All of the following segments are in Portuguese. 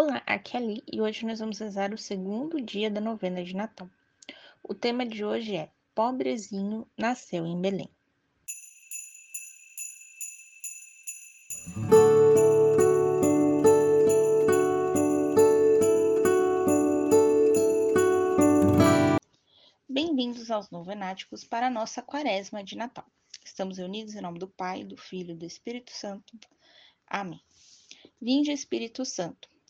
Olá, aqui é a Li e hoje nós vamos rezar o segundo dia da novena de Natal. O tema de hoje é Pobrezinho nasceu em Belém. Bem-vindos aos novenáticos para a nossa quaresma de Natal. Estamos reunidos em nome do Pai, do Filho e do Espírito Santo. Amém. Vinde, Espírito Santo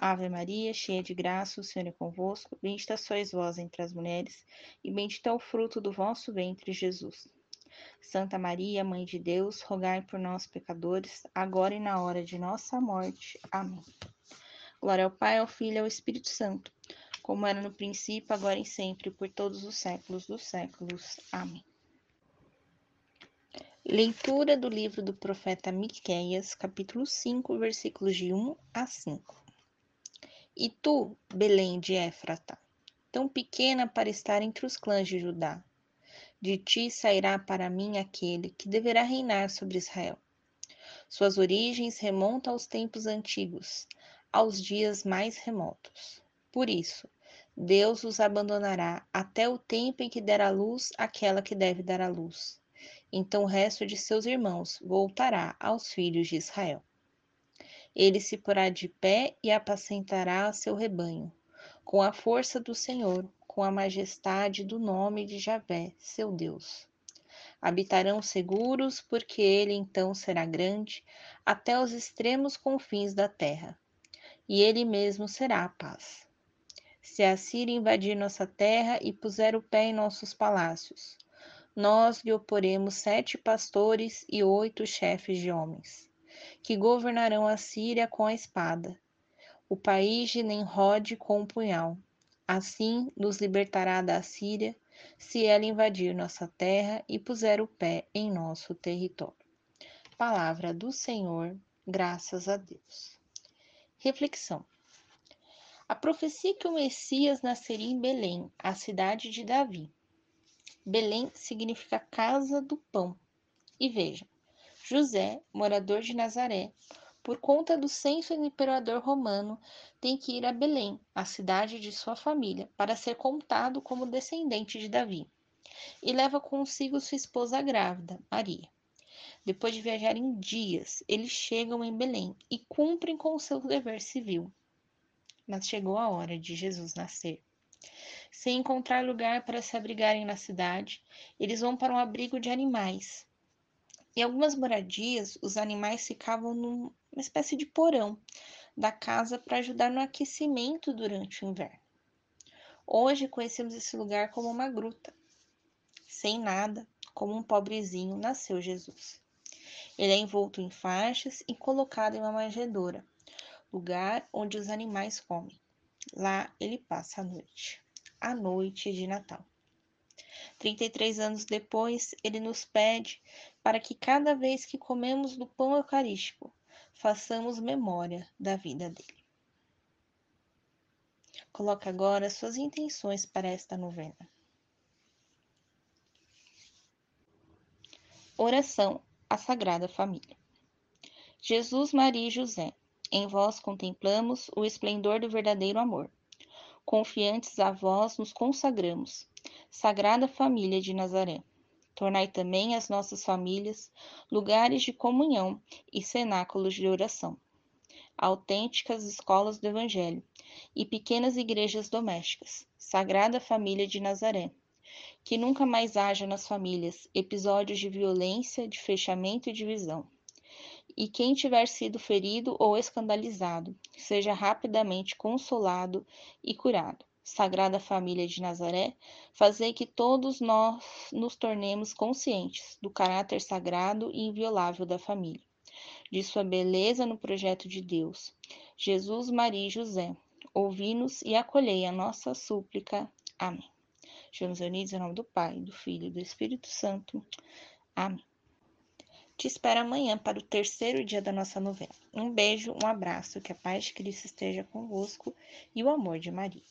Ave Maria, cheia de graça, o Senhor é convosco. Bendita sois vós entre as mulheres, e bendito é o fruto do vosso ventre, Jesus. Santa Maria, Mãe de Deus, rogai por nós, pecadores, agora e na hora de nossa morte. Amém. Glória ao Pai, ao Filho e ao Espírito Santo, como era no princípio, agora e sempre, por todos os séculos dos séculos. Amém. Leitura do livro do profeta Miqueias, capítulo 5, versículos de 1 a 5. E tu, Belém de Éfrata, tão pequena para estar entre os clãs de Judá, de ti sairá para mim aquele que deverá reinar sobre Israel. Suas origens remontam aos tempos antigos, aos dias mais remotos. Por isso, Deus os abandonará até o tempo em que der à luz aquela que deve dar à luz. Então o resto de seus irmãos voltará aos filhos de Israel. Ele se porá de pé e apacentará seu rebanho, com a força do Senhor, com a majestade do nome de Javé, seu Deus. Habitarão seguros, porque ele então será grande até os extremos confins da terra, e ele mesmo será a paz. Se a Síria invadir nossa terra e puser o pé em nossos palácios, nós lhe oporemos sete pastores e oito chefes de homens que governarão a Síria com a espada, o país de Nemrod com o punhal. Assim nos libertará da Síria, se ela invadir nossa terra e puser o pé em nosso território. Palavra do Senhor, graças a Deus. Reflexão. A profecia que o Messias nasceria em Belém, a cidade de Davi. Belém significa casa do pão. E vejam, José, morador de Nazaré, por conta do censo do imperador romano, tem que ir a Belém, a cidade de sua família, para ser contado como descendente de Davi. E leva consigo sua esposa grávida, Maria. Depois de viajarem dias, eles chegam em Belém e cumprem com o seu dever civil. Mas chegou a hora de Jesus nascer. Sem encontrar lugar para se abrigarem na cidade, eles vão para um abrigo de animais, em algumas moradias, os animais ficavam numa espécie de porão da casa para ajudar no aquecimento durante o inverno. Hoje conhecemos esse lugar como uma gruta. Sem nada, como um pobrezinho, nasceu Jesus. Ele é envolto em faixas e colocado em uma manjedoura, lugar onde os animais comem. Lá ele passa a noite, a noite de Natal. 33 anos depois, ele nos pede para que cada vez que comemos do pão eucarístico, façamos memória da vida dele. Coloque agora suas intenções para esta novena. Oração à Sagrada Família. Jesus, Maria e José, em vós contemplamos o esplendor do verdadeiro amor. Confiantes a vós nos consagramos, Sagrada Família de Nazaré. Tornai também as nossas famílias lugares de comunhão e cenáculos de oração, autênticas escolas do Evangelho e pequenas igrejas domésticas. Sagrada Família de Nazaré. Que nunca mais haja nas famílias episódios de violência, de fechamento e divisão. E quem tiver sido ferido ou escandalizado, seja rapidamente consolado e curado. Sagrada Família de Nazaré, fazei que todos nós nos tornemos conscientes do caráter sagrado e inviolável da família, de sua beleza no projeto de Deus. Jesus, Maria e José, ouvi-nos e acolhei a nossa súplica. Amém. Estamos unidos em nome do Pai, do Filho e do Espírito Santo. Amém. Te espero amanhã para o terceiro dia da nossa novena. Um beijo, um abraço, que a paz de Cristo esteja convosco e o amor de Maria.